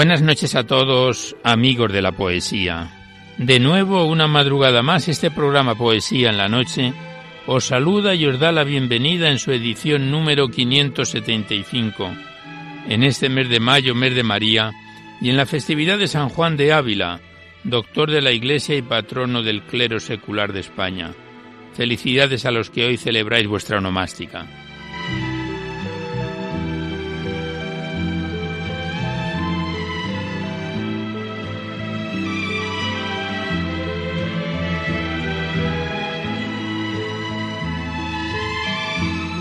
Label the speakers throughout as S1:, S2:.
S1: Buenas noches a todos, amigos de la poesía. De nuevo, una madrugada más, este programa Poesía en la Noche os saluda y os da la bienvenida en su edición número 575, en este mes de mayo, mes de María, y en la festividad de San Juan de Ávila, doctor de la Iglesia y patrono del clero secular de España. Felicidades a los que hoy celebráis vuestra onomástica.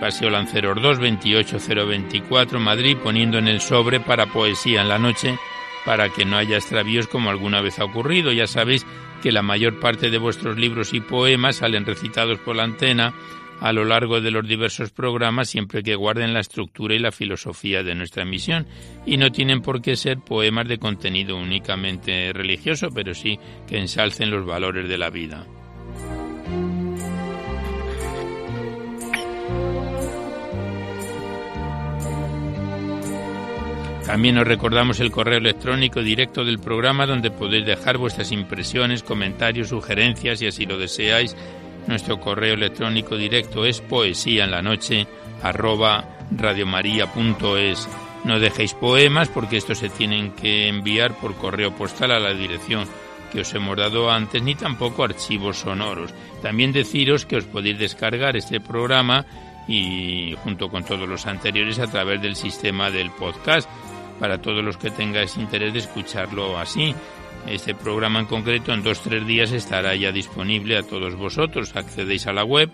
S1: Paseo Lanceros 2, 28024, Madrid, poniendo en el sobre para poesía en la noche, para que no haya extravíos como alguna vez ha ocurrido. Ya sabéis que la mayor parte de vuestros libros y poemas salen recitados por la antena a lo largo de los diversos programas siempre que guarden la estructura y la filosofía de nuestra emisión y no tienen por qué ser poemas de contenido únicamente religioso, pero sí que ensalcen los valores de la vida. También os recordamos el correo electrónico directo del programa donde podéis dejar vuestras impresiones, comentarios, sugerencias y así lo deseáis. Nuestro correo electrónico directo es poesía en la noche radiomaria.es. No dejéis poemas porque estos se tienen que enviar por correo postal a la dirección que os hemos dado antes, ni tampoco archivos sonoros. También deciros que os podéis descargar este programa y junto con todos los anteriores a través del sistema del podcast para todos los que tengáis interés de escucharlo así. Este programa en concreto en dos tres días estará ya disponible a todos vosotros. Accedéis a la web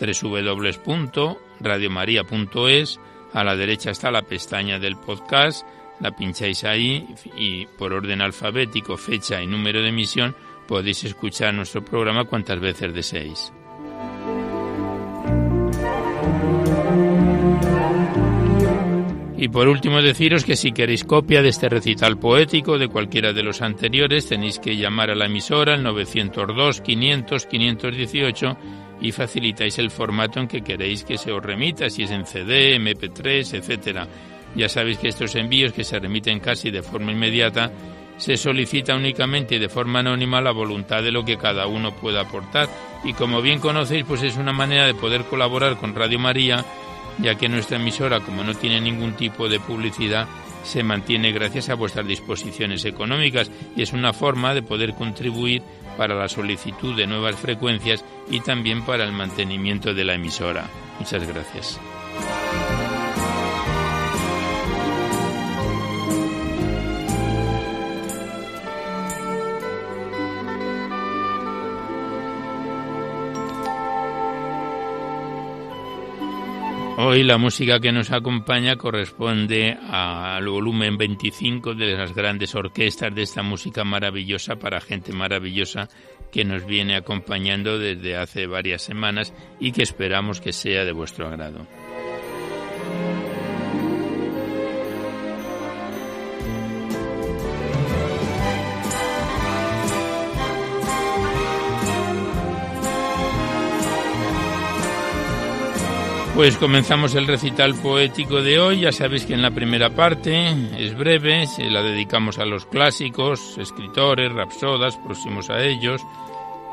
S1: www.radiomaria.es. A la derecha está la pestaña del podcast. La pincháis ahí y por orden alfabético, fecha y número de emisión podéis escuchar nuestro programa cuantas veces deseéis. Y por último deciros que si queréis copia de este recital poético de cualquiera de los anteriores tenéis que llamar a la emisora al 902 500 518 y facilitáis el formato en que queréis que se os remita, si es en CD, MP3, etcétera. Ya sabéis que estos envíos que se remiten casi de forma inmediata se solicita únicamente de forma anónima la voluntad de lo que cada uno pueda aportar y como bien conocéis pues es una manera de poder colaborar con Radio María ya que nuestra emisora, como no tiene ningún tipo de publicidad, se mantiene gracias a vuestras disposiciones económicas y es una forma de poder contribuir para la solicitud de nuevas frecuencias y también para el mantenimiento de la emisora. Muchas gracias. Hoy la música que nos acompaña corresponde al volumen 25 de las grandes orquestas de esta música maravillosa para gente maravillosa que nos viene acompañando desde hace varias semanas y que esperamos que sea de vuestro agrado. Pues comenzamos el recital poético de hoy. Ya sabéis que en la primera parte es breve, se la dedicamos a los clásicos, escritores, rapsodas, próximos a ellos.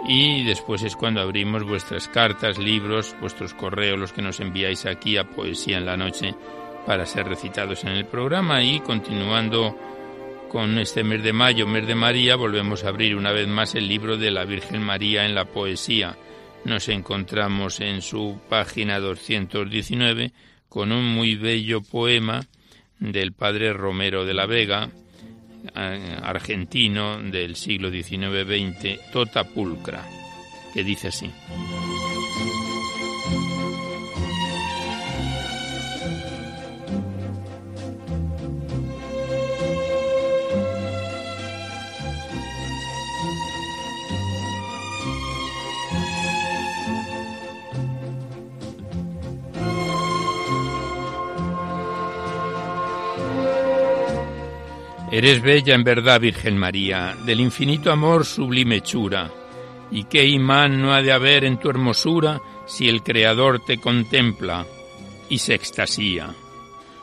S1: Y después es cuando abrimos vuestras cartas, libros, vuestros correos, los que nos enviáis aquí a Poesía en la Noche para ser recitados en el programa. Y continuando con este mes de mayo, mes de María, volvemos a abrir una vez más el libro de la Virgen María en la poesía nos encontramos en su página 219 con un muy bello poema del padre Romero de la Vega, eh, argentino del siglo XIX-XX, Tota Pulcra, que dice así. Eres bella en verdad, Virgen María, del infinito amor sublime hechura. ¿Y qué imán no ha de haber en tu hermosura si el Creador te contempla y se extasía?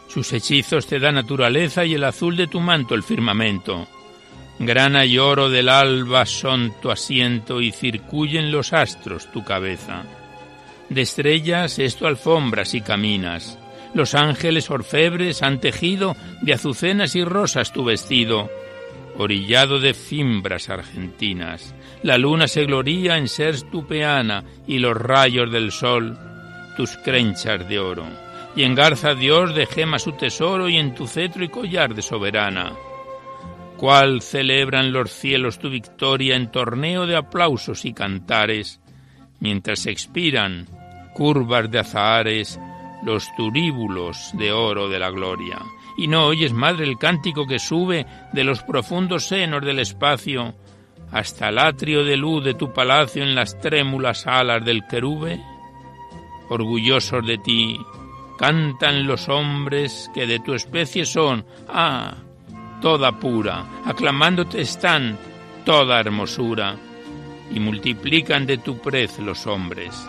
S1: Sus hechizos te da naturaleza y el azul de tu manto el firmamento. Grana y oro del alba son tu asiento y circuyen los astros tu cabeza. De estrellas es tu alfombra si caminas los ángeles orfebres han tejido de azucenas y rosas tu vestido, orillado de fimbras argentinas. La luna se gloría en ser tu peana y los rayos del sol tus crenchas de oro. Y engarza Dios de gema su tesoro y en tu cetro y collar de soberana. Cuál celebran los cielos tu victoria en torneo de aplausos y cantares, mientras expiran curvas de azahares los turíbulos de oro de la gloria. Y no oyes, madre, el cántico que sube de los profundos senos del espacio hasta el atrio de luz de tu palacio en las trémulas alas del querube. Orgullosos de ti, cantan los hombres que de tu especie son, ah, toda pura, aclamándote están toda hermosura, y multiplican de tu prez los hombres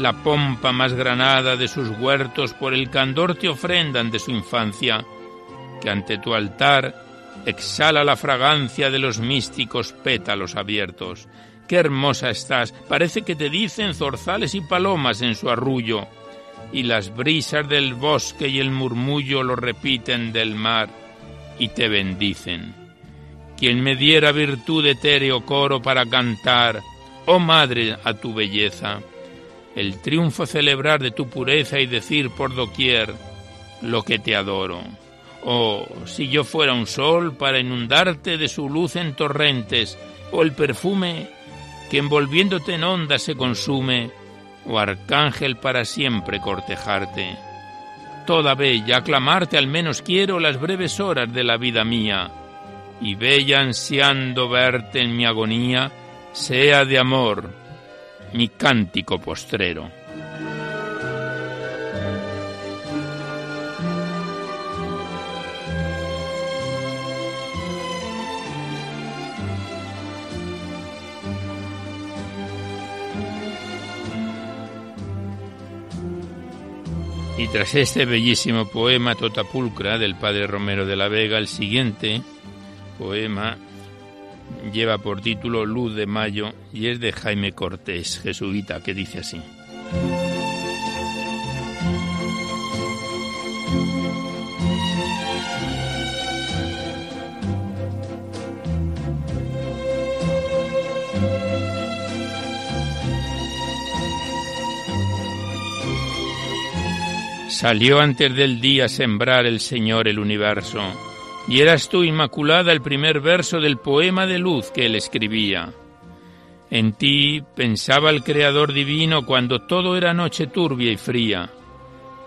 S1: la pompa más granada de sus huertos por el candor te ofrendan de su infancia, que ante tu altar exhala la fragancia de los místicos pétalos abiertos. Qué hermosa estás, parece que te dicen zorzales y palomas en su arrullo, y las brisas del bosque y el murmullo lo repiten del mar y te bendicen. Quien me diera virtud etéreo coro para cantar, oh madre, a tu belleza, el triunfo celebrar de tu pureza y decir por doquier lo que te adoro. Oh, si yo fuera un sol para inundarte de su luz en torrentes, o el perfume que envolviéndote en ondas se consume, o arcángel para siempre cortejarte. Toda bella, aclamarte al menos quiero las breves horas de la vida mía, y bella ansiando verte en mi agonía, sea de amor, mi cántico postrero. Y tras este bellísimo poema Totapulcra del padre Romero de la Vega, el siguiente poema lleva por título Luz de Mayo y es de Jaime Cortés, jesuita, que dice así. Salió antes del día sembrar el Señor el universo y eras tú, Inmaculada, el primer verso del poema de luz que él escribía. En ti pensaba el Creador divino cuando todo era noche turbia y fría,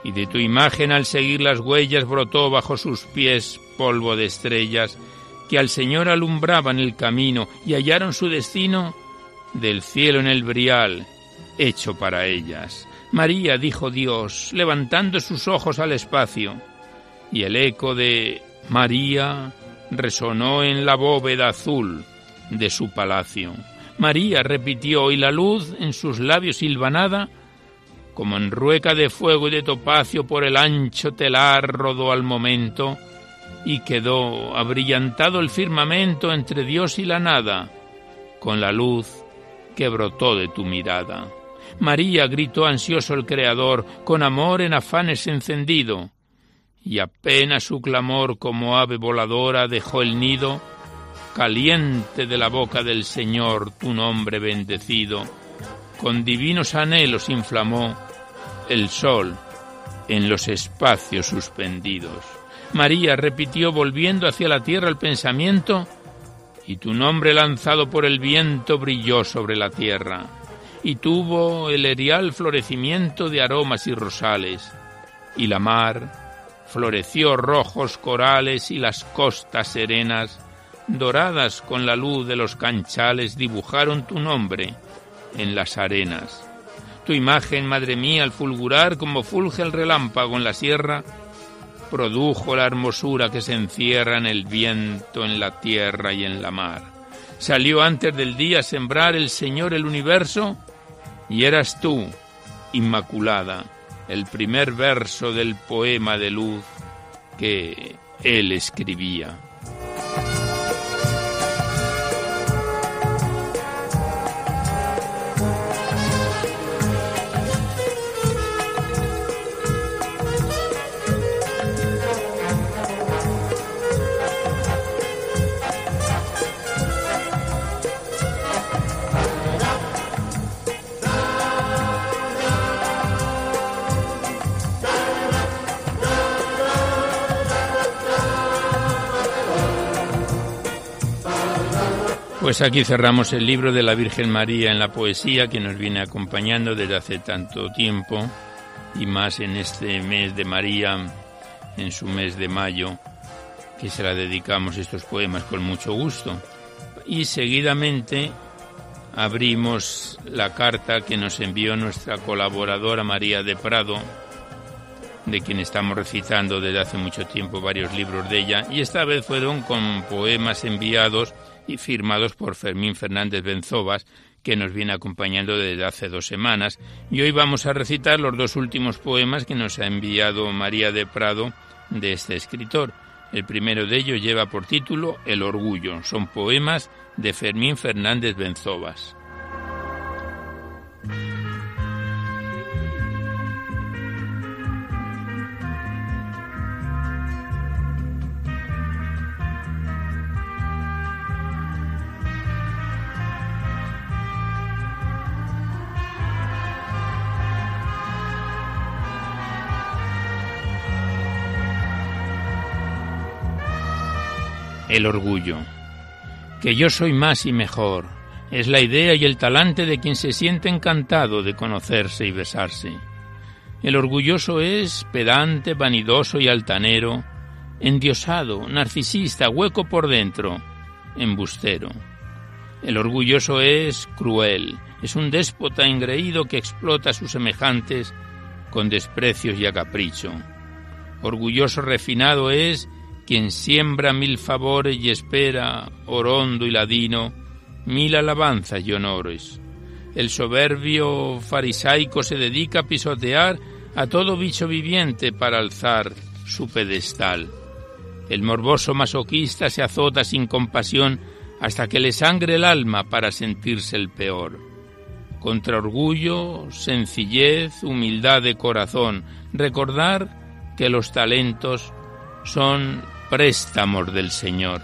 S1: y de tu imagen al seguir las huellas brotó bajo sus pies polvo de estrellas que al Señor alumbraban el camino y hallaron su destino del cielo en el brial, hecho para ellas. María, dijo Dios, levantando sus ojos al espacio, y el eco de María resonó en la bóveda azul de su palacio. María repitió y la luz en sus labios silvanada, como en rueca de fuego y de topacio por el ancho telar rodó al momento y quedó abrillantado el firmamento entre Dios y la nada, con la luz que brotó de tu mirada. María gritó ansioso el Creador, con amor en afanes encendido, y apenas su clamor como ave voladora dejó el nido, caliente de la boca del Señor tu nombre bendecido, con divinos anhelos inflamó el sol en los espacios suspendidos. María repitió volviendo hacia la tierra el pensamiento, y tu nombre lanzado por el viento brilló sobre la tierra, y tuvo el erial florecimiento de aromas y rosales, y la mar floreció rojos corales y las costas serenas doradas con la luz de los canchales, dibujaron tu nombre en las arenas. Tu imagen, madre mía, al fulgurar como fulge el relámpago en la sierra, produjo la hermosura que se encierra en el viento, en la tierra y en la mar. Salió antes del día a sembrar el Señor el universo, y eras tú, Inmaculada, el primer verso del poema de luz que él escribía. Pues aquí cerramos el libro de la Virgen María en la poesía que nos viene acompañando desde hace tanto tiempo y más en este mes de María, en su mes de mayo, que se la dedicamos estos poemas con mucho gusto. Y seguidamente abrimos la carta que nos envió nuestra colaboradora María de Prado, de quien estamos recitando desde hace mucho tiempo varios libros de ella, y esta vez fueron con poemas enviados y firmados por Fermín Fernández Benzobas, que nos viene acompañando desde hace dos semanas. Y hoy vamos a recitar los dos últimos poemas que nos ha enviado María de Prado de este escritor. El primero de ellos lleva por título El Orgullo. Son poemas de Fermín Fernández Benzobas. El orgullo. Que yo soy más y mejor, es la idea y el talante de quien se siente encantado de conocerse y besarse. El orgulloso es pedante, vanidoso y altanero, endiosado, narcisista, hueco por dentro, embustero. El orgulloso es cruel, es un déspota engreído que explota a sus semejantes con desprecios y a capricho. Orgulloso refinado es quien siembra mil favores y espera, orondo y ladino, mil alabanzas y honores. El soberbio farisaico se dedica a pisotear a todo bicho viviente para alzar su pedestal. El morboso masoquista se azota sin compasión hasta que le sangre el alma para sentirse el peor. Contra orgullo, sencillez, humildad de corazón, recordar que los talentos son préstamos del Señor.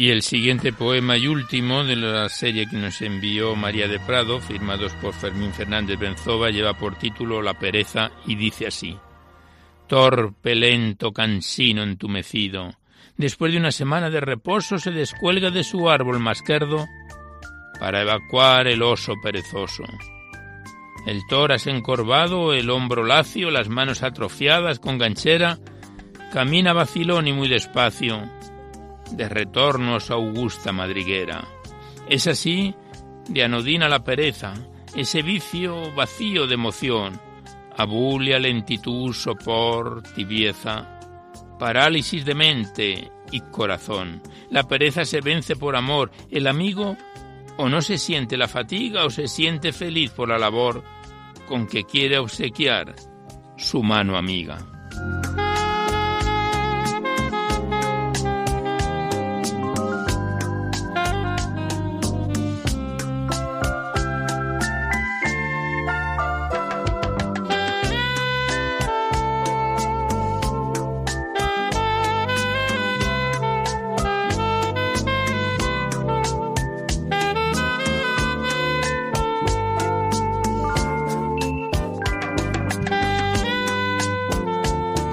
S1: Y el siguiente poema y último de la serie que nos envió María de Prado, firmados por Fermín Fernández Benzova, lleva por título La pereza y dice así. Torpe, lento, cansino, entumecido, después de una semana de reposo se descuelga de su árbol masquerdo para evacuar el oso perezoso. El toras encorvado, el hombro lacio, las manos atrofiadas con ganchera, camina vacilón y muy despacio, de retorno a su augusta madriguera. Es así de anodina la pereza, ese vicio vacío de emoción, abulia, lentitud, sopor, tibieza, parálisis de mente y corazón. La pereza se vence por amor, el amigo o no se siente la fatiga o se siente feliz por la labor con que quiere obsequiar su mano amiga.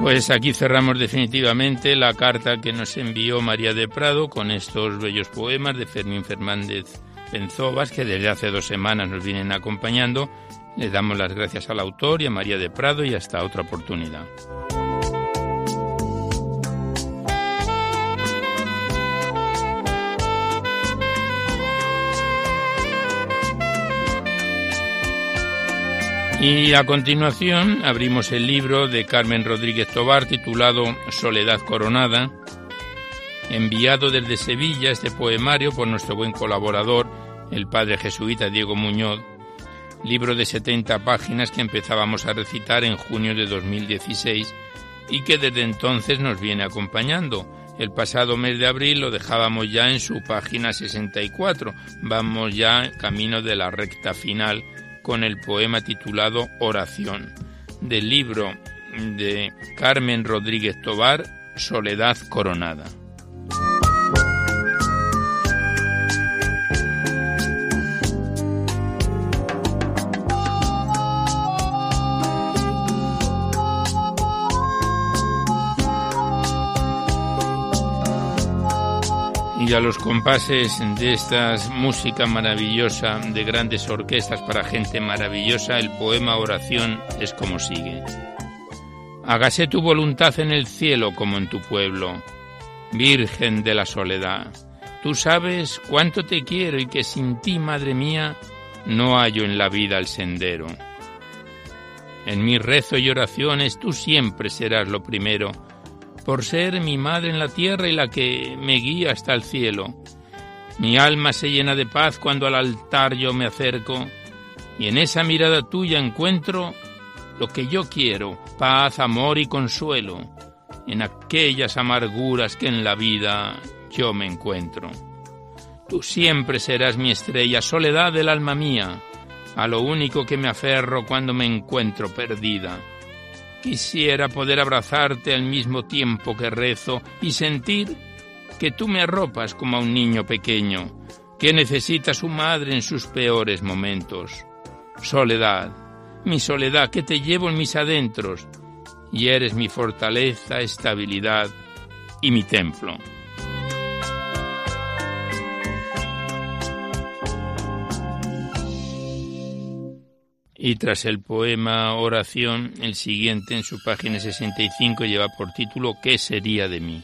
S1: Pues aquí cerramos definitivamente la carta que nos envió María de Prado con estos bellos poemas de Fermín Fernández Penzovas que desde hace dos semanas nos vienen acompañando. Le damos las gracias al autor y a María de Prado y hasta otra oportunidad. Y a continuación abrimos el libro de Carmen Rodríguez Tobar titulado Soledad Coronada, enviado desde Sevilla este poemario por nuestro buen colaborador, el padre jesuita Diego Muñoz, libro de 70 páginas que empezábamos a recitar en junio de 2016 y que desde entonces nos viene acompañando. El pasado mes de abril lo dejábamos ya en su página 64. Vamos ya camino de la recta final con el poema titulado Oración, del libro de Carmen Rodríguez Tobar, Soledad Coronada. Y a los compases de esta música maravillosa de grandes orquestas para gente maravillosa, el poema oración es como sigue. Hágase tu voluntad en el cielo como en tu pueblo, Virgen de la soledad. Tú sabes cuánto te quiero y que sin ti, Madre mía, no hallo en la vida el sendero. En mi rezo y oraciones tú siempre serás lo primero, por ser mi madre en la tierra y la que me guía hasta el cielo. Mi alma se llena de paz cuando al altar yo me acerco y en esa mirada tuya encuentro lo que yo quiero, paz, amor y consuelo, en aquellas amarguras que en la vida yo me encuentro. Tú siempre serás mi estrella, soledad del alma mía, a lo único que me aferro cuando me encuentro perdida. Quisiera poder abrazarte al mismo tiempo que rezo y sentir que tú me arropas como a un niño pequeño, que necesita su madre en sus peores momentos. Soledad, mi soledad que te llevo en mis adentros, y eres mi fortaleza, estabilidad y mi templo. Y tras el poema Oración, el siguiente en su página 65 lleva por título ¿Qué sería de mí?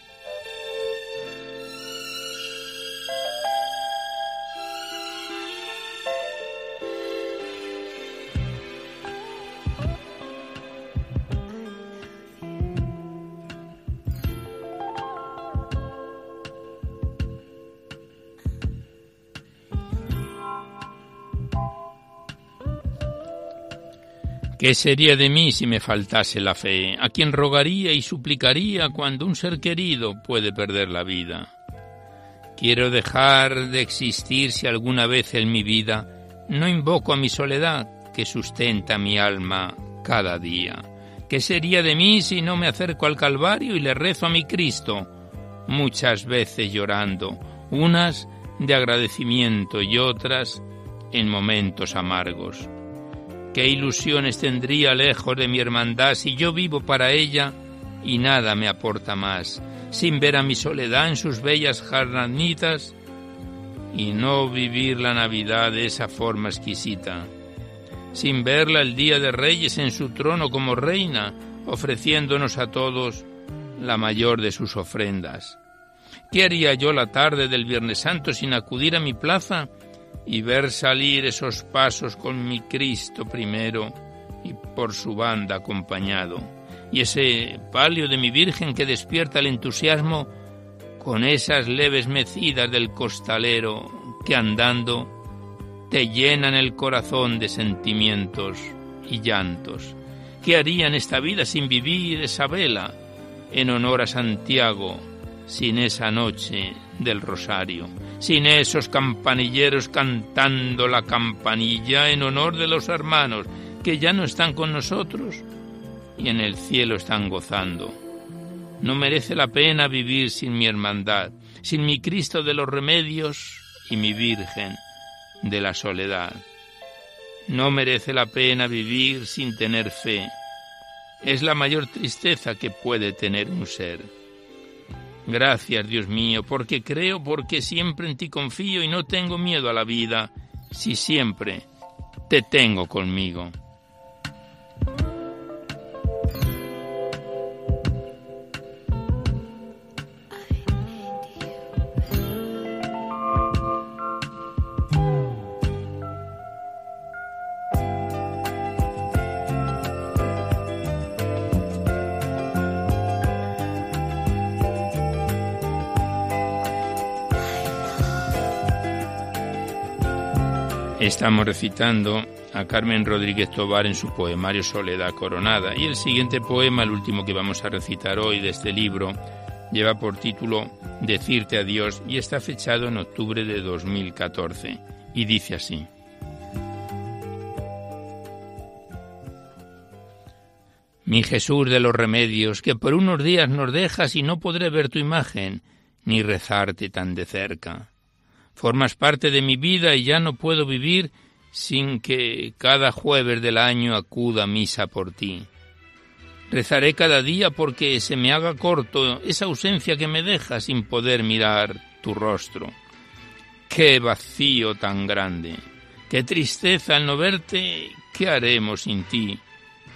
S1: ¿Qué sería de mí si me faltase la fe? ¿A quién rogaría y suplicaría cuando un ser querido puede perder la vida? Quiero dejar de existir si alguna vez en mi vida no invoco a mi soledad que sustenta mi alma cada día. ¿Qué sería de mí si no me acerco al Calvario y le rezo a mi Cristo, muchas veces llorando, unas de agradecimiento y otras en momentos amargos. ¿Qué ilusiones tendría lejos de mi hermandad si yo vivo para ella y nada me aporta más, sin ver a mi soledad en sus bellas jarranitas y no vivir la Navidad de esa forma exquisita, sin verla el Día de Reyes en su trono como reina, ofreciéndonos a todos la mayor de sus ofrendas. ¿Qué haría yo la tarde del Viernes Santo sin acudir a mi plaza y ver salir esos pasos con mi Cristo primero y por su banda acompañado? Y ese palio de mi Virgen que despierta el entusiasmo con esas leves mecidas del costalero que andando te llenan el corazón de sentimientos y llantos. ¿Qué haría en esta vida sin vivir esa vela en honor a Santiago, sin esa noche del rosario, sin esos campanilleros cantando la campanilla en honor de los hermanos que ya no están con nosotros y en el cielo están gozando? No merece la pena vivir sin mi hermandad, sin mi Cristo de los remedios y mi Virgen de la soledad. No merece la pena vivir sin tener fe. Es la mayor tristeza que puede tener un ser. Gracias, Dios mío, porque creo, porque siempre en ti confío y no tengo miedo a la vida, si siempre te tengo conmigo. Estamos recitando a Carmen Rodríguez Tobar en su poemario Soledad Coronada y el siguiente poema, el último que vamos a recitar hoy de este libro, lleva por título Decirte adiós y está fechado en octubre de 2014 y dice así. Mi Jesús de los remedios, que por unos días nos dejas y no podré ver tu imagen, ni rezarte tan de cerca. Formas parte de mi vida y ya no puedo vivir sin que cada jueves del año acuda a misa por ti. Rezaré cada día porque se me haga corto esa ausencia que me deja sin poder mirar tu rostro. Qué vacío tan grande, qué tristeza al no verte, ¿qué haremos sin ti,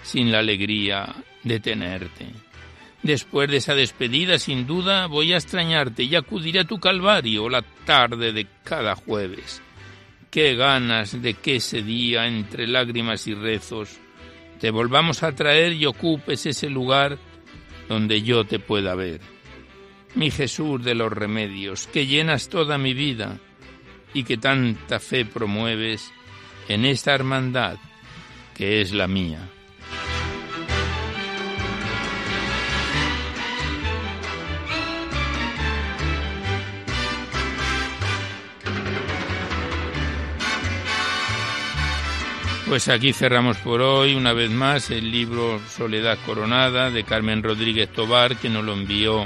S1: sin la alegría de tenerte? Después de esa despedida, sin duda, voy a extrañarte y acudiré a tu calvario la tarde de cada jueves. Qué ganas de que ese día, entre lágrimas y rezos, te volvamos a traer y ocupes ese lugar donde yo te pueda ver. Mi Jesús de los remedios, que llenas toda mi vida y que tanta fe promueves en esta hermandad que es la mía. Pues aquí cerramos por hoy una vez más el libro Soledad Coronada de Carmen Rodríguez Tobar que nos lo envió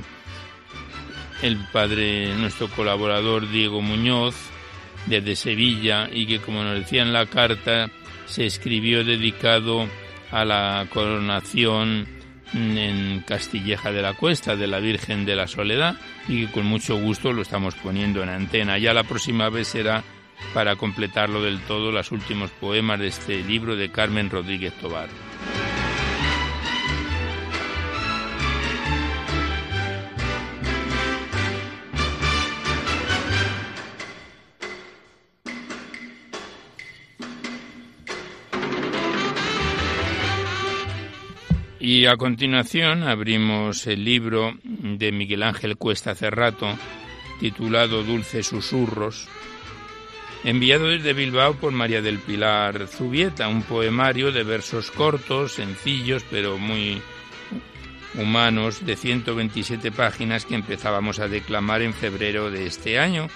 S1: el padre, nuestro colaborador Diego Muñoz desde Sevilla y que como nos decía en la carta se escribió dedicado a la coronación en Castilleja de la Cuesta de la Virgen de la Soledad y que con mucho gusto lo estamos poniendo en antena. Ya la próxima vez será para completarlo del todo los últimos poemas de este libro de Carmen Rodríguez Tobar. Y a continuación abrimos el libro de Miguel Ángel Cuesta Cerrato, titulado Dulces Susurros, enviado desde Bilbao por María del Pilar Zubieta, un poemario de versos cortos, sencillos, pero muy humanos, de 127 páginas que empezábamos a declamar en febrero de este año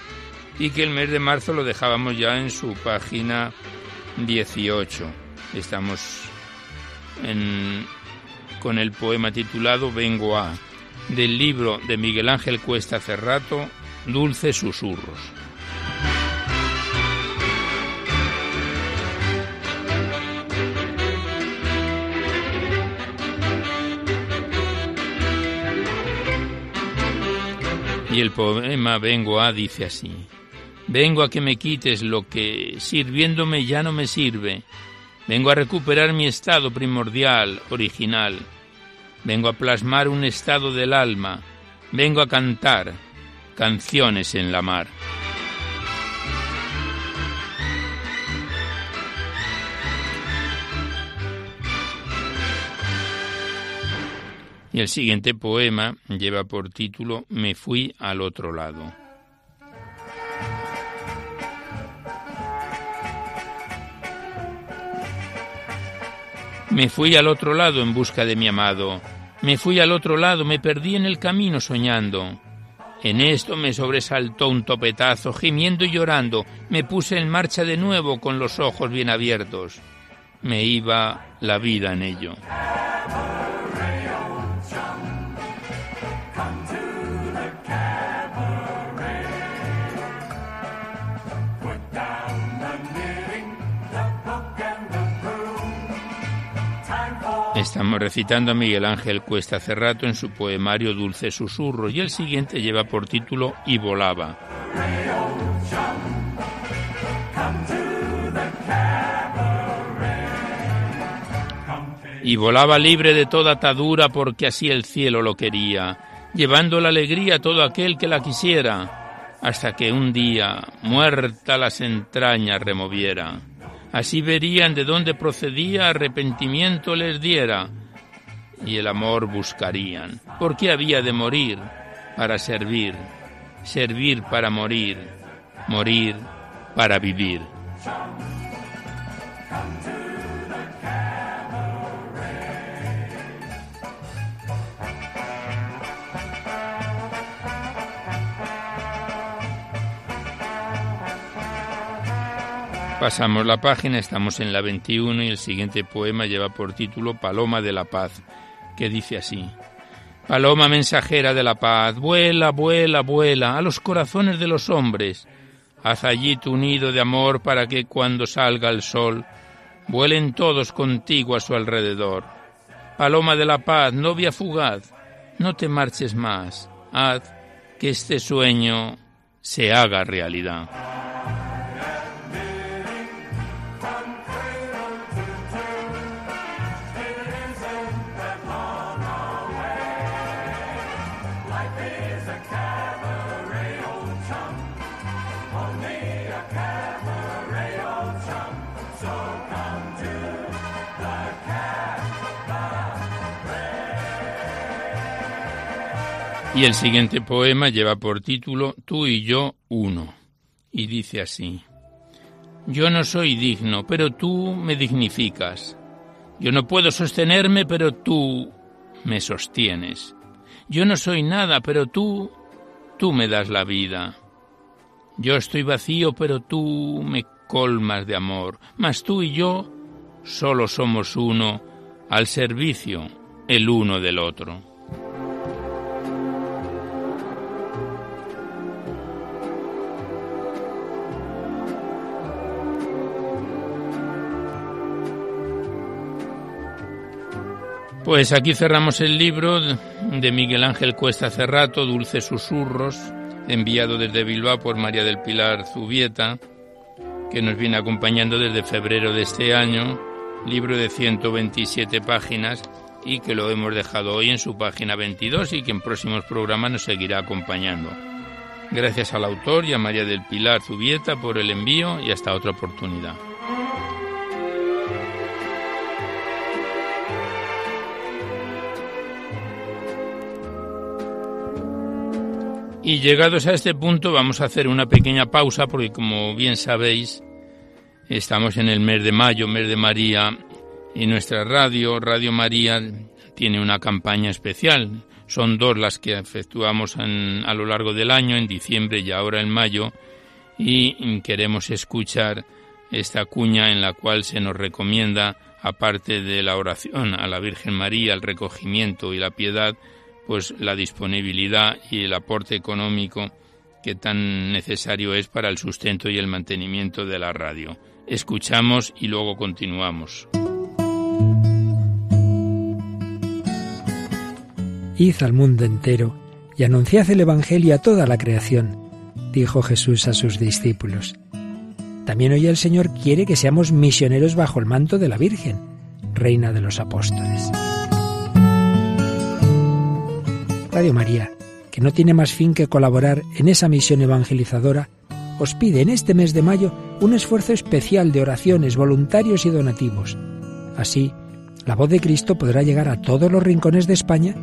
S1: y que el mes de marzo lo dejábamos ya en su página 18. Estamos con el poema titulado Vengo a, del libro de Miguel Ángel Cuesta Cerrato, Dulces Susurros. Y el poema Vengo a dice así. Vengo a que me quites lo que sirviéndome ya no me sirve. Vengo a recuperar mi estado primordial, original. Vengo a plasmar un estado del alma. Vengo a cantar canciones en la mar. Y el siguiente poema lleva por título Me fui al otro lado. Me fui al otro lado en busca de mi amado. Me fui al otro lado, me perdí en el camino soñando. En esto me sobresaltó un topetazo, gimiendo y llorando, me puse en marcha de nuevo con los ojos bien abiertos. Me iba la vida en ello. Estamos recitando a Miguel Ángel Cuesta Cerrato en su poemario Dulce Susurro y el siguiente lleva por título Y volaba. Y volaba libre de toda atadura porque así el cielo lo quería, llevando la alegría a todo aquel que la quisiera, hasta que un día, muerta las entrañas removiera. Así verían de dónde procedía arrepentimiento les diera y el amor buscarían. Porque había de morir para servir, servir para morir, morir para vivir. Pasamos la página, estamos en la 21 y el siguiente poema lleva por título Paloma de la Paz, que dice así. Paloma mensajera de la paz, vuela, vuela, vuela a los corazones de los hombres. Haz allí tu nido de amor para que cuando salga el sol vuelen todos contigo a su alrededor. Paloma de la paz, novia fugaz, no te marches más, haz que este sueño se haga realidad. Y el siguiente poema lleva por título Tú y yo uno. Y dice así. Yo no soy digno, pero tú me dignificas. Yo no puedo sostenerme, pero tú me sostienes. Yo no soy nada, pero tú, tú me das la vida. Yo estoy vacío, pero tú me colmas de amor. Mas tú y yo solo somos uno, al servicio el uno del otro. Pues aquí cerramos el libro de Miguel Ángel Cuesta Cerrato, Dulces Susurros, enviado desde Bilbao por María del Pilar Zubieta, que nos viene acompañando desde febrero de este año, libro de 127 páginas y que lo hemos dejado hoy en su página 22 y que en próximos programas nos seguirá acompañando. Gracias al autor y a María del Pilar Zubieta por el envío y hasta otra oportunidad. Y llegados a este punto vamos a hacer una pequeña pausa porque como bien sabéis estamos en el mes de mayo, mes de María y nuestra radio, Radio María, tiene una campaña especial. Son dos las que efectuamos a lo largo del año, en diciembre y ahora en mayo, y queremos escuchar esta cuña en la cual se nos recomienda, aparte de la oración a la Virgen María, el recogimiento y la piedad, pues la disponibilidad y el aporte económico que tan necesario es para el sustento y el mantenimiento de la radio. Escuchamos y luego continuamos.
S2: Id al mundo entero y anunciad el Evangelio a toda la creación, dijo Jesús a sus discípulos. También hoy el Señor quiere que seamos misioneros bajo el manto de la Virgen, Reina de los Apóstoles. Radio María, que no tiene más fin que colaborar en esa misión evangelizadora, os pide en este mes de mayo un esfuerzo especial de oraciones, voluntarios y donativos. Así, la voz de Cristo podrá llegar a todos los rincones de España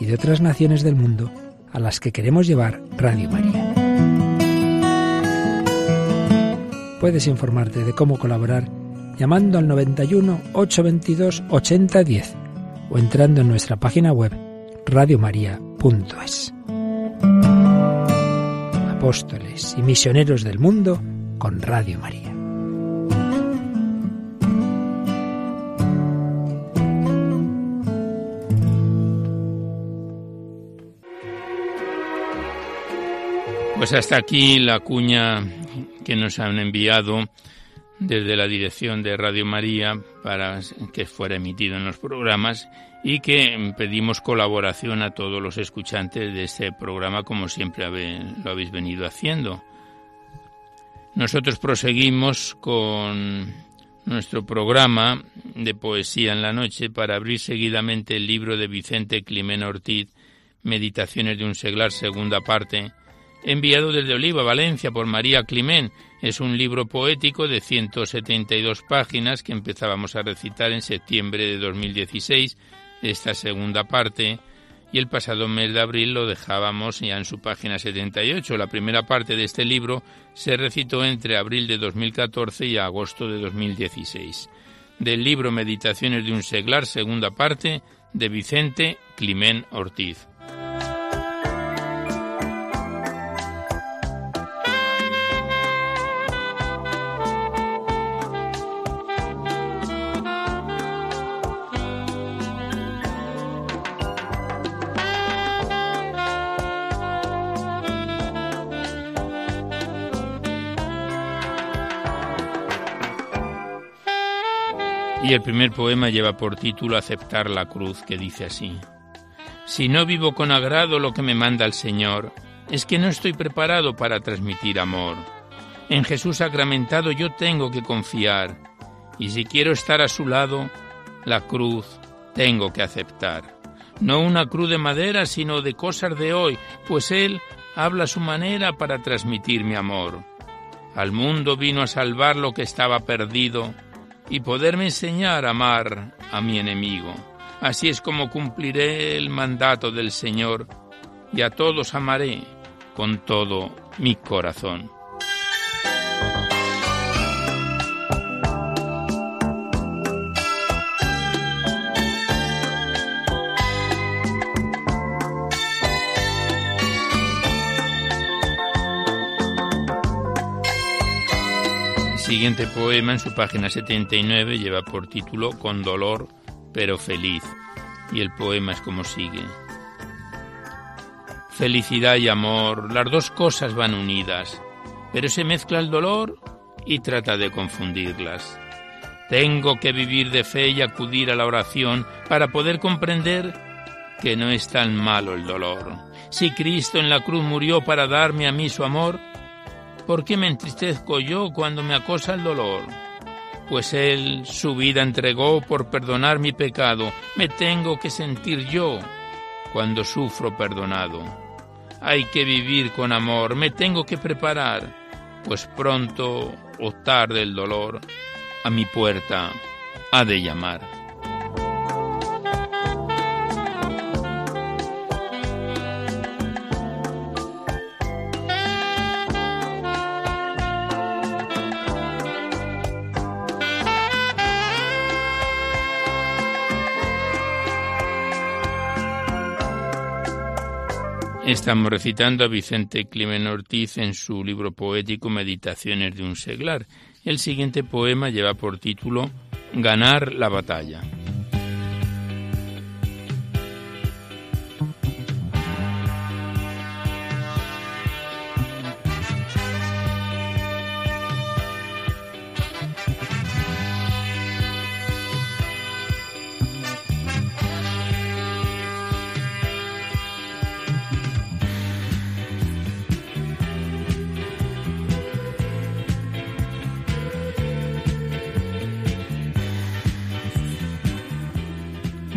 S2: y de otras naciones del mundo a las que queremos llevar Radio María. Puedes informarte de cómo colaborar llamando al 91 822 8010 o entrando en nuestra página web radiomaria.es. Apóstoles y misioneros del mundo con Radio María.
S1: Pues hasta aquí la cuña que nos han enviado desde la dirección de Radio María para que fuera emitido en los programas y que pedimos colaboración a todos los escuchantes de este programa como siempre lo habéis venido haciendo. Nosotros proseguimos con nuestro programa de poesía en la noche para abrir seguidamente el libro de Vicente Climén Ortiz, Meditaciones de un seglar, segunda parte, enviado desde Oliva, Valencia, por María Climén. Es un libro poético de 172 páginas que empezábamos a recitar en septiembre de 2016, esta segunda parte, y el pasado mes de abril lo dejábamos ya en su página 78. La primera parte de este libro se recitó entre abril de 2014 y agosto de 2016. Del libro Meditaciones de un seglar, segunda parte, de Vicente Climén Ortiz. Y el primer poema lleva por título Aceptar la cruz, que dice así. Si no vivo con agrado lo que me manda el Señor, es que no estoy preparado para transmitir amor. En Jesús sacramentado yo tengo que confiar, y si quiero estar a su lado, la cruz tengo que aceptar. No una cruz de madera, sino de cosas de hoy, pues Él habla a su manera para transmitir mi amor. Al mundo vino a salvar lo que estaba perdido, y poderme enseñar a amar a mi enemigo. Así es como cumpliré el mandato del Señor y a todos amaré con todo mi corazón. Siguiente poema en su página 79 lleva por título Con dolor pero feliz y el poema es como sigue. Felicidad y amor, las dos cosas van unidas, pero se mezcla el dolor y trata de confundirlas. Tengo que vivir de fe y acudir a la oración para poder comprender que no es tan malo el dolor. Si Cristo en la cruz murió para darme a mí su amor, ¿Por qué me entristezco yo cuando me acosa el dolor? Pues Él su vida entregó por perdonar mi pecado. Me tengo que sentir yo cuando sufro perdonado. Hay que vivir con amor, me tengo que preparar, pues pronto o tarde el dolor a mi puerta ha de llamar. Estamos recitando a Vicente Climen Ortiz en su libro poético Meditaciones de un seglar. El siguiente poema lleva por título Ganar la batalla.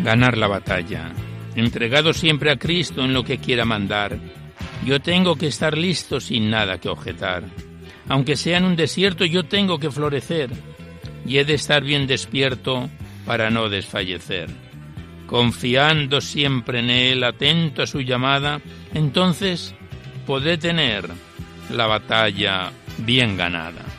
S1: Ganar la batalla, entregado siempre a Cristo en lo que quiera mandar. Yo tengo que estar listo sin nada que objetar. Aunque sea en un desierto, yo tengo que florecer y he de estar bien despierto para no desfallecer. Confiando siempre en Él, atento a su llamada, entonces podré tener la batalla bien ganada.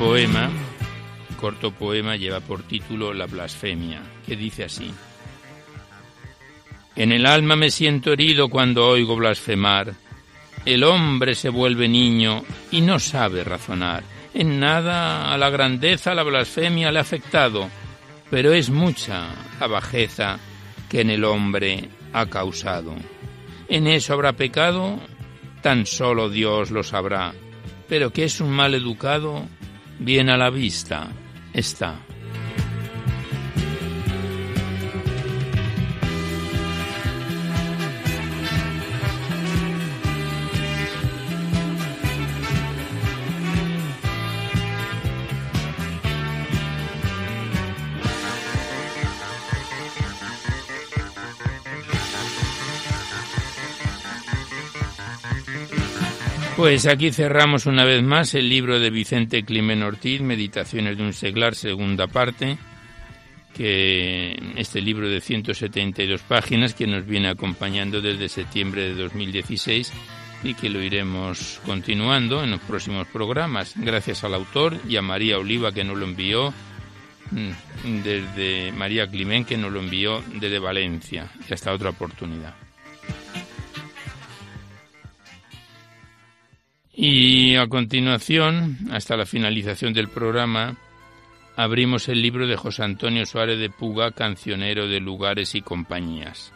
S1: Poema, corto poema, lleva por título La blasfemia, que dice así. En el alma me siento herido cuando oigo blasfemar. El hombre se vuelve niño y no sabe razonar. En nada a la grandeza la blasfemia le ha afectado, pero es mucha la bajeza que en el hombre ha causado. ¿En eso habrá pecado? Tan solo Dios lo sabrá pero que es un mal educado, bien a la vista está. Pues aquí cerramos una vez más el libro de Vicente Climen Ortiz, Meditaciones de un seglar, segunda parte, que este libro de 172 páginas que nos viene acompañando desde septiembre de 2016 y que lo iremos continuando en los próximos programas. Gracias al autor y a María Oliva que nos lo envió mm, desde María Climen que nos lo envió desde Valencia y hasta otra oportunidad. Y a continuación, hasta la finalización del programa, abrimos el libro de José Antonio Suárez de Puga, cancionero de lugares y compañías.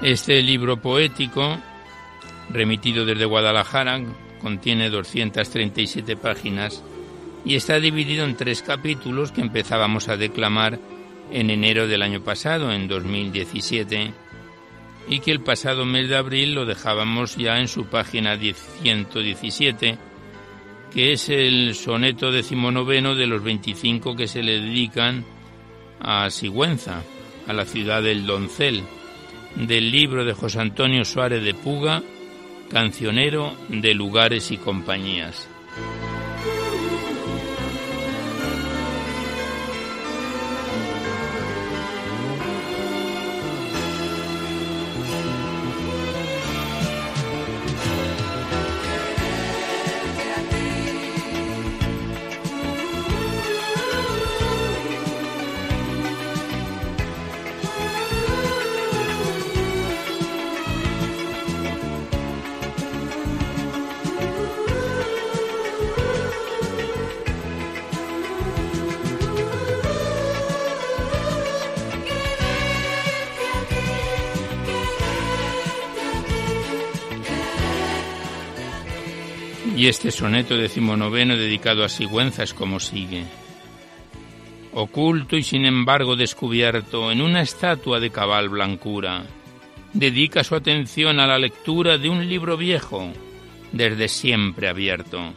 S1: Este libro poético, remitido desde Guadalajara, contiene 237 páginas y está dividido en tres capítulos que empezábamos a declamar en enero del año pasado, en 2017, y que el pasado mes de abril lo dejábamos ya en su página 117, que es el soneto decimonoveno de los 25 que se le dedican a Sigüenza, a la ciudad del Doncel, del libro de José Antonio Suárez de Puga, cancionero de lugares y compañías. Este soneto decimonoveno dedicado a Sigüenza es como sigue. Oculto y sin embargo descubierto en una estatua de cabal blancura, dedica su atención a la lectura de un libro viejo, desde siempre abierto.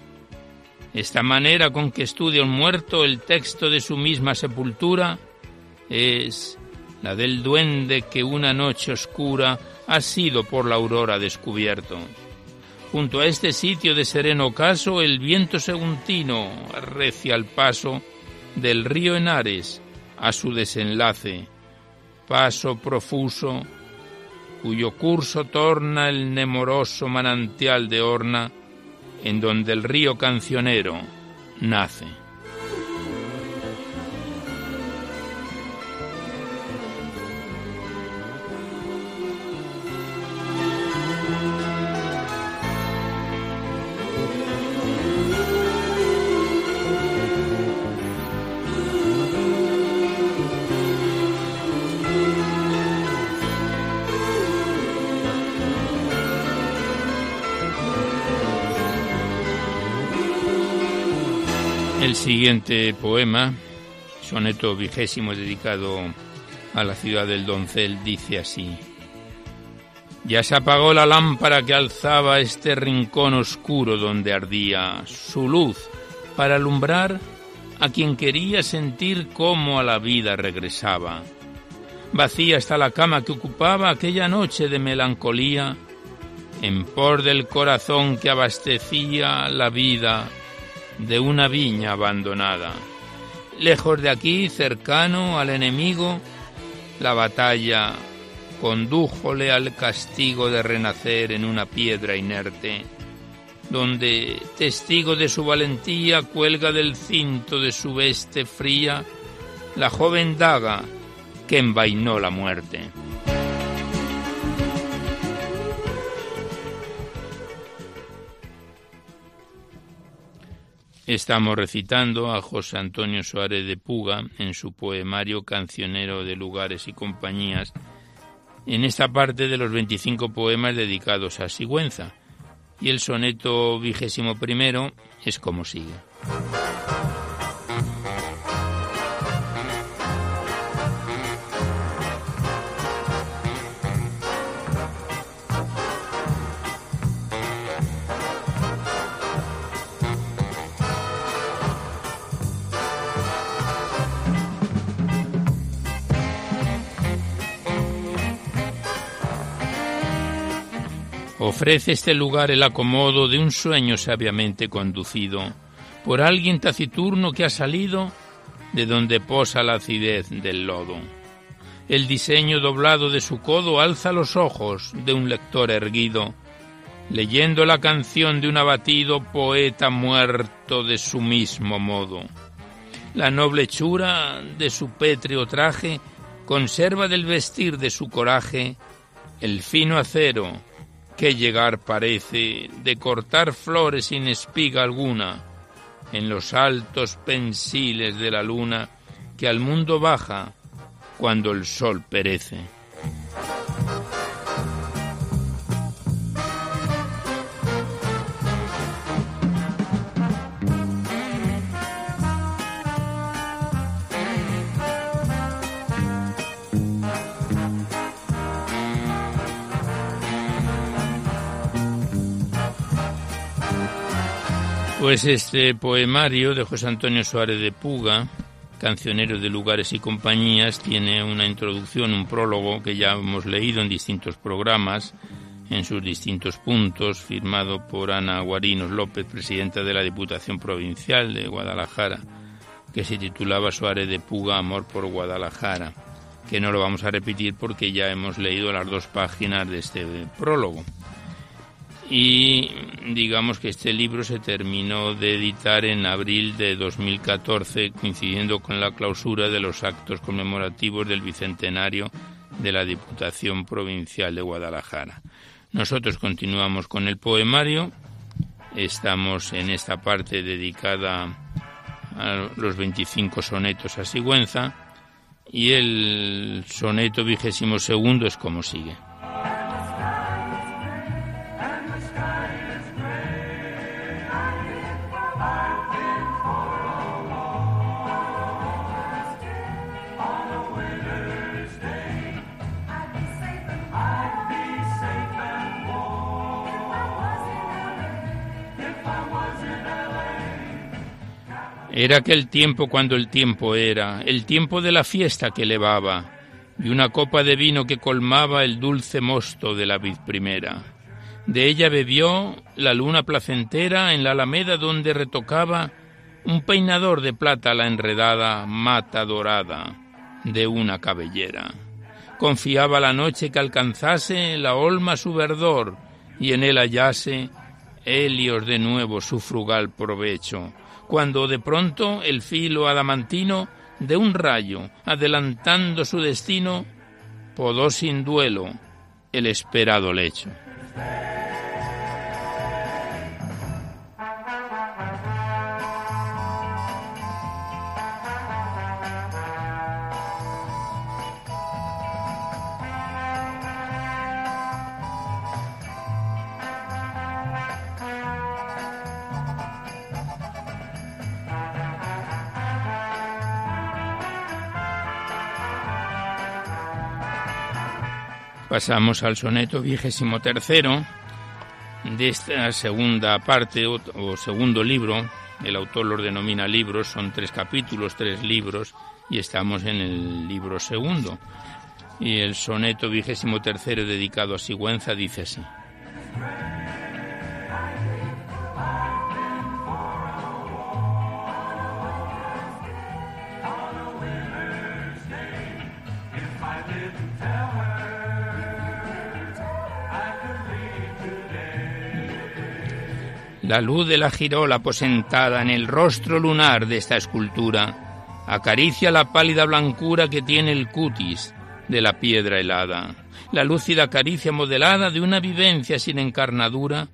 S1: Esta manera con que estudia un muerto el texto de su misma sepultura es la del duende que una noche oscura ha sido por la aurora descubierto. Junto a este sitio de sereno ocaso, el viento seguntino arrecia el paso del río Henares a su desenlace, paso profuso, cuyo curso torna el nemoroso manantial de Horna, en donde el río cancionero nace. Siguiente poema, soneto vigésimo dedicado a la ciudad del Doncel, dice así. Ya se apagó la lámpara que alzaba este rincón oscuro donde ardía su luz para alumbrar a quien quería sentir cómo a la vida regresaba. Vacía está la cama que ocupaba aquella noche de melancolía, en por del corazón que abastecía la vida de una viña abandonada. Lejos de aquí, cercano al enemigo, la batalla condújole al castigo de renacer en una piedra inerte, donde, testigo de su valentía, cuelga del cinto de su veste fría la joven daga que envainó la muerte. Estamos recitando a José Antonio Suárez de Puga en su poemario Cancionero de Lugares y Compañías, en esta parte de los 25 poemas dedicados a Sigüenza, y el soneto vigésimo primero es como sigue. Ofrece este lugar el acomodo de un sueño sabiamente conducido por alguien taciturno que ha salido de donde posa la acidez del lodo. El diseño doblado de su codo alza los ojos de un lector erguido, leyendo la canción de un abatido poeta muerto de su mismo modo. La noble hechura de su pétreo traje conserva del vestir de su coraje el fino acero que llegar parece de cortar flores sin espiga alguna en los altos pensiles de la luna que al mundo baja cuando el sol perece. Pues este poemario de José Antonio Suárez de Puga, cancionero de lugares y compañías, tiene una introducción, un prólogo que ya hemos leído en distintos programas, en sus distintos puntos, firmado por Ana Guarinos López, presidenta de la Diputación Provincial de Guadalajara, que se titulaba Suárez de Puga, Amor por Guadalajara, que no lo vamos a repetir porque ya hemos leído las dos páginas de este prólogo y digamos que este libro se terminó de editar en abril de 2014 coincidiendo con la clausura de los actos conmemorativos del bicentenario de la Diputación Provincial de Guadalajara. Nosotros continuamos con el poemario, estamos en esta parte dedicada a los 25 sonetos a Sigüenza y el soneto vigésimo segundo es como sigue. Era aquel tiempo cuando el tiempo era, el tiempo de la fiesta que elevaba, y una copa de vino que colmaba el dulce mosto de la vid primera. De ella bebió la luna placentera en la alameda donde retocaba un peinador de plata la enredada mata dorada de una cabellera. Confiaba la noche que alcanzase la olma su verdor y en él hallase Helios de nuevo su frugal provecho cuando de pronto el filo adamantino de un rayo, adelantando su destino, podó sin duelo el esperado lecho. Pasamos al soneto vigésimo tercero de esta segunda parte o, o, segundo libro. El autor los denomina libros, son tres capítulos, tres libros, y estamos en el libro segundo. Y el soneto vigésimo tercero dedicado a Sigüenza dice así. La luz de la girola aposentada en el rostro lunar de esta escultura acaricia la pálida blancura que tiene el cutis de la piedra helada. La lúcida caricia modelada de una vivencia sin encarnadura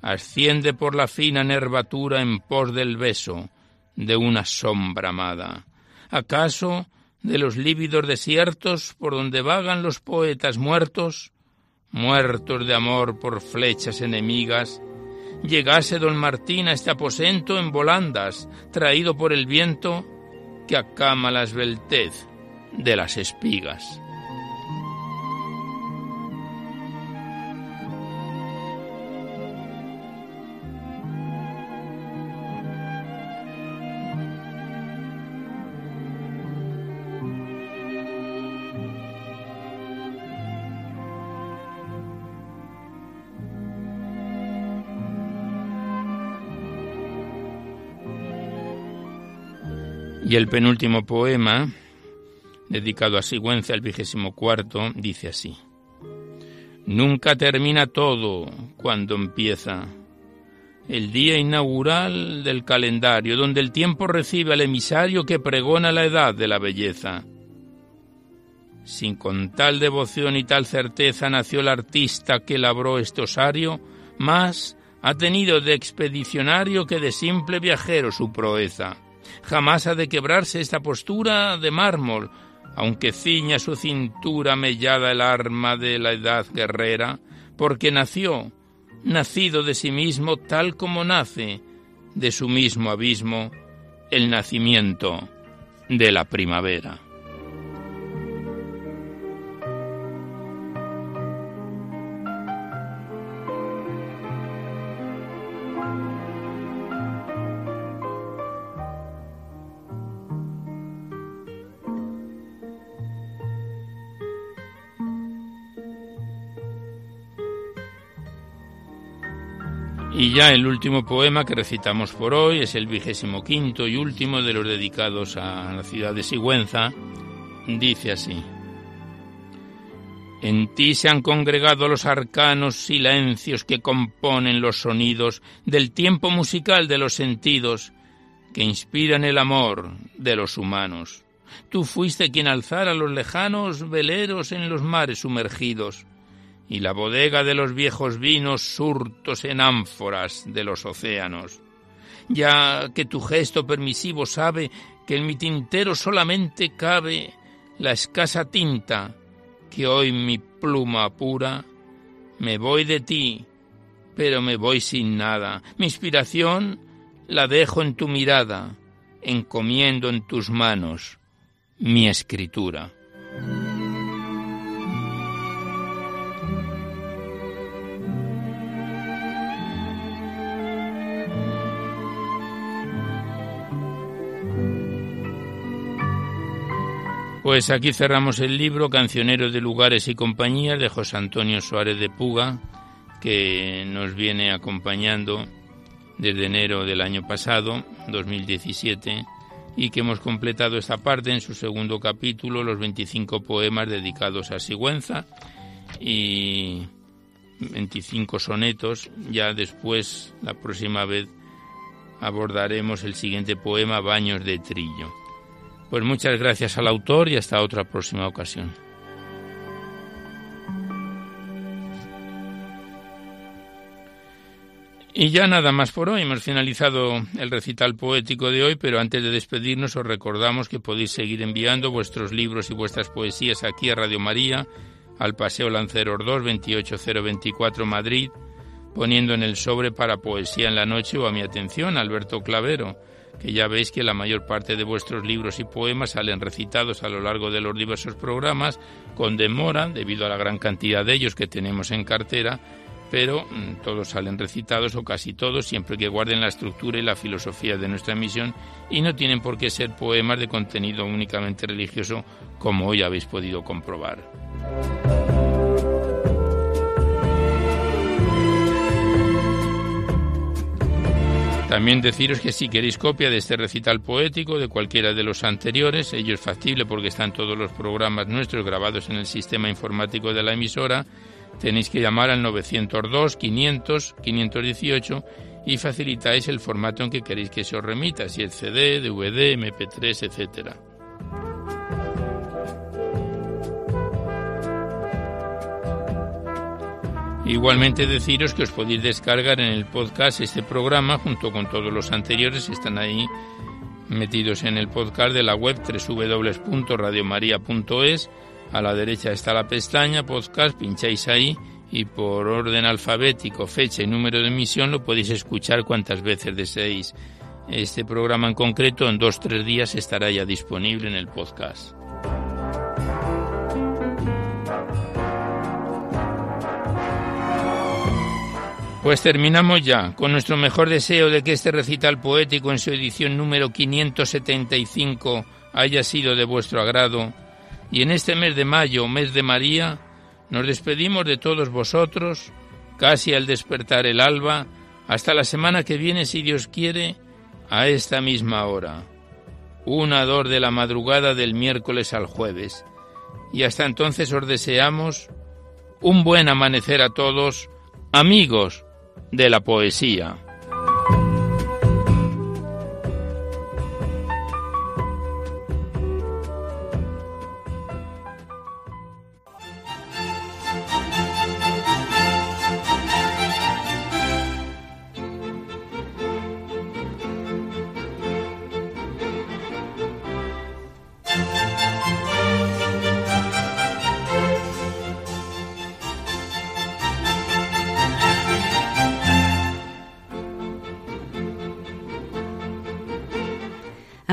S1: asciende por la fina nervatura en pos del beso de una sombra amada. ¿Acaso de los lívidos desiertos por donde vagan los poetas muertos, muertos de amor por flechas enemigas, llegase don Martín a este aposento en volandas, traído por el viento que acama la esbeltez de las espigas. Y el penúltimo poema, dedicado a Sigüenza, el vigésimo cuarto, dice así. Nunca termina todo cuando empieza el día inaugural del calendario, donde el tiempo recibe al emisario que pregona la edad de la belleza. Sin con tal devoción y tal certeza nació el artista que labró este osario, más ha tenido de expedicionario que de simple viajero su proeza. Jamás ha de quebrarse esta postura de mármol, aunque ciña su cintura mellada el arma de la edad guerrera, porque nació, nacido de sí mismo tal como nace de su mismo abismo el nacimiento de la primavera. Y ya el último poema que recitamos por hoy es el vigésimo quinto y último de los dedicados a la ciudad de Sigüenza. Dice así. En ti se han congregado los arcanos silencios que componen los sonidos del tiempo musical de los sentidos que inspiran el amor de los humanos. Tú fuiste quien alzara los lejanos veleros en los mares sumergidos y la bodega de los viejos vinos surtos en ánforas de los océanos. Ya que tu gesto permisivo sabe que en mi tintero solamente cabe la escasa tinta que hoy mi pluma apura, me voy de ti, pero me voy sin nada. Mi inspiración la dejo en tu mirada, encomiendo en tus manos mi escritura. Pues aquí cerramos el libro Cancionero de Lugares y Compañías de José Antonio Suárez de Puga, que nos viene acompañando desde enero del año pasado, 2017, y que hemos completado esta parte en su segundo capítulo, los 25 poemas dedicados a Sigüenza y 25 sonetos. Ya después, la próxima vez, abordaremos el siguiente poema, Baños de Trillo. Pues muchas gracias al autor y hasta otra próxima ocasión. Y ya nada más por hoy. Hemos finalizado el recital poético de hoy, pero antes de despedirnos os recordamos que podéis seguir enviando vuestros libros y vuestras poesías aquí a Radio María, al Paseo Lanceros 2, 28024 Madrid, poniendo en el sobre para Poesía en la Noche o a mi atención, Alberto Clavero que ya veis que la mayor parte de vuestros libros y poemas salen recitados a lo largo de los diversos programas, con demora, debido a la gran cantidad de ellos que tenemos en cartera, pero mm, todos salen recitados o casi todos, siempre que guarden la estructura y la filosofía de nuestra misión y no tienen por qué ser poemas de contenido únicamente religioso, como hoy habéis podido comprobar. También deciros que si queréis copia de este recital poético, de cualquiera de los anteriores, ello es factible porque están todos los programas nuestros grabados en el sistema informático de la emisora, tenéis que llamar al 902 500 518 y facilitáis el formato en que queréis que se os remita, si es CD, DVD, MP3, etcétera. Igualmente deciros que os podéis descargar en el podcast este programa junto con todos los anteriores, están ahí metidos en el podcast de la web www.radiomaria.es. A la derecha está la pestaña podcast, pincháis ahí y por orden alfabético, fecha y número de emisión lo podéis escuchar cuantas veces deseéis. Este programa en concreto en dos o tres días estará ya disponible en el podcast. Pues terminamos ya con nuestro mejor deseo de que este recital poético en su edición número 575 haya sido de vuestro agrado y en este mes de mayo, mes de María, nos despedimos de todos vosotros, casi al despertar el alba, hasta la semana que viene, si Dios quiere, a esta misma hora. Una dor de la madrugada del miércoles al jueves. Y hasta entonces os deseamos un buen amanecer a todos, amigos de la poesía.